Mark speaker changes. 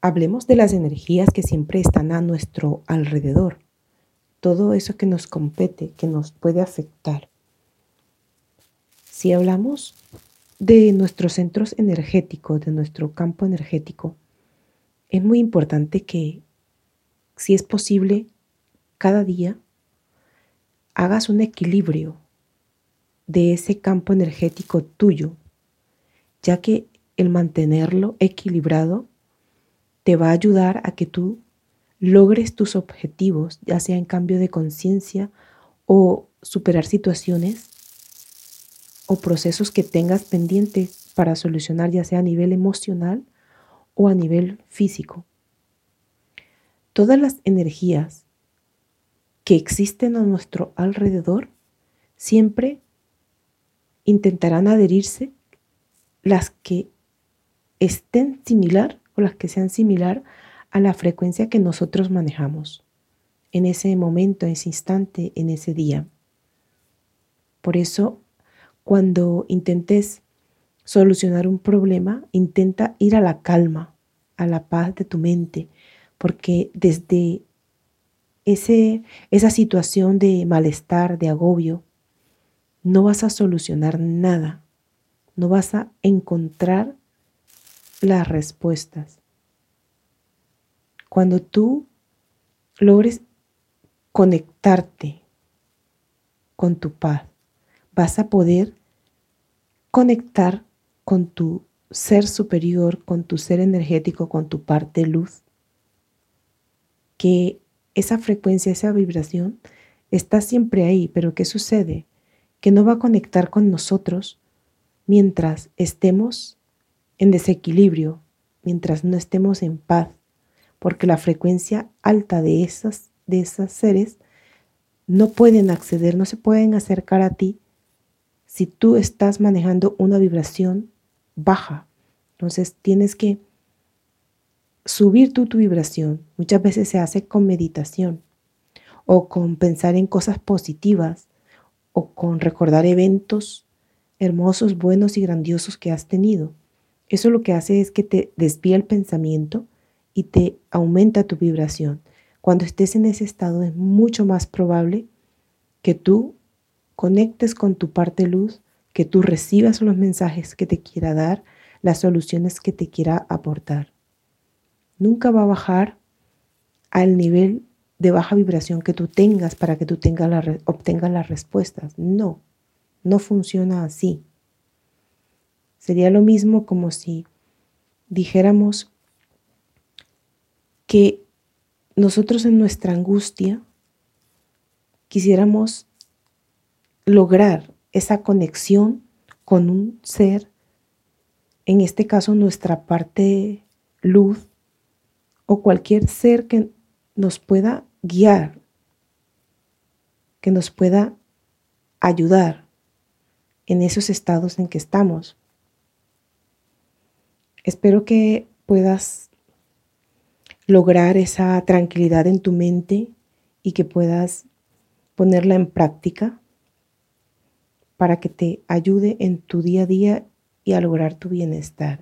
Speaker 1: hablemos de las energías que siempre están a nuestro alrededor. Todo eso que nos compete, que nos puede afectar. Si hablamos de nuestros centros energéticos, de nuestro campo energético, es muy importante que, si es posible, cada día hagas un equilibrio de ese campo energético tuyo, ya que el mantenerlo equilibrado te va a ayudar a que tú logres tus objetivos, ya sea en cambio de conciencia o superar situaciones o procesos que tengas pendientes para solucionar, ya sea a nivel emocional o a nivel físico. Todas las energías que existen a nuestro alrededor siempre intentarán adherirse las que estén similar o las que sean similar a la frecuencia que nosotros manejamos en ese momento, en ese instante, en ese día. Por eso, cuando intentes solucionar un problema, intenta ir a la calma, a la paz de tu mente, porque desde ese, esa situación de malestar, de agobio, no vas a solucionar nada, no vas a encontrar las respuestas. Cuando tú logres conectarte con tu paz, vas a poder conectar con tu ser superior, con tu ser energético, con tu parte luz, que esa frecuencia, esa vibración está siempre ahí, pero ¿qué sucede? Que no va a conectar con nosotros mientras estemos en desequilibrio, mientras no estemos en paz, porque la frecuencia alta de esas, de esos seres no pueden acceder, no se pueden acercar a ti si tú estás manejando una vibración baja. Entonces tienes que subir tú tu vibración. Muchas veces se hace con meditación o con pensar en cosas positivas o con recordar eventos hermosos, buenos y grandiosos que has tenido. Eso lo que hace es que te desvía el pensamiento y te aumenta tu vibración. Cuando estés en ese estado es mucho más probable que tú conectes con tu parte luz, que tú recibas los mensajes que te quiera dar, las soluciones que te quiera aportar. Nunca va a bajar al nivel de baja vibración que tú tengas para que tú tengas la, obtengas las respuestas. No, no funciona así. Sería lo mismo como si dijéramos que nosotros en nuestra angustia quisiéramos lograr esa conexión con un ser, en este caso nuestra parte luz o cualquier ser que nos pueda guiar, que nos pueda ayudar en esos estados en que estamos. Espero que puedas lograr esa tranquilidad en tu mente y que puedas ponerla en práctica para que te ayude en tu día a día y a lograr tu bienestar.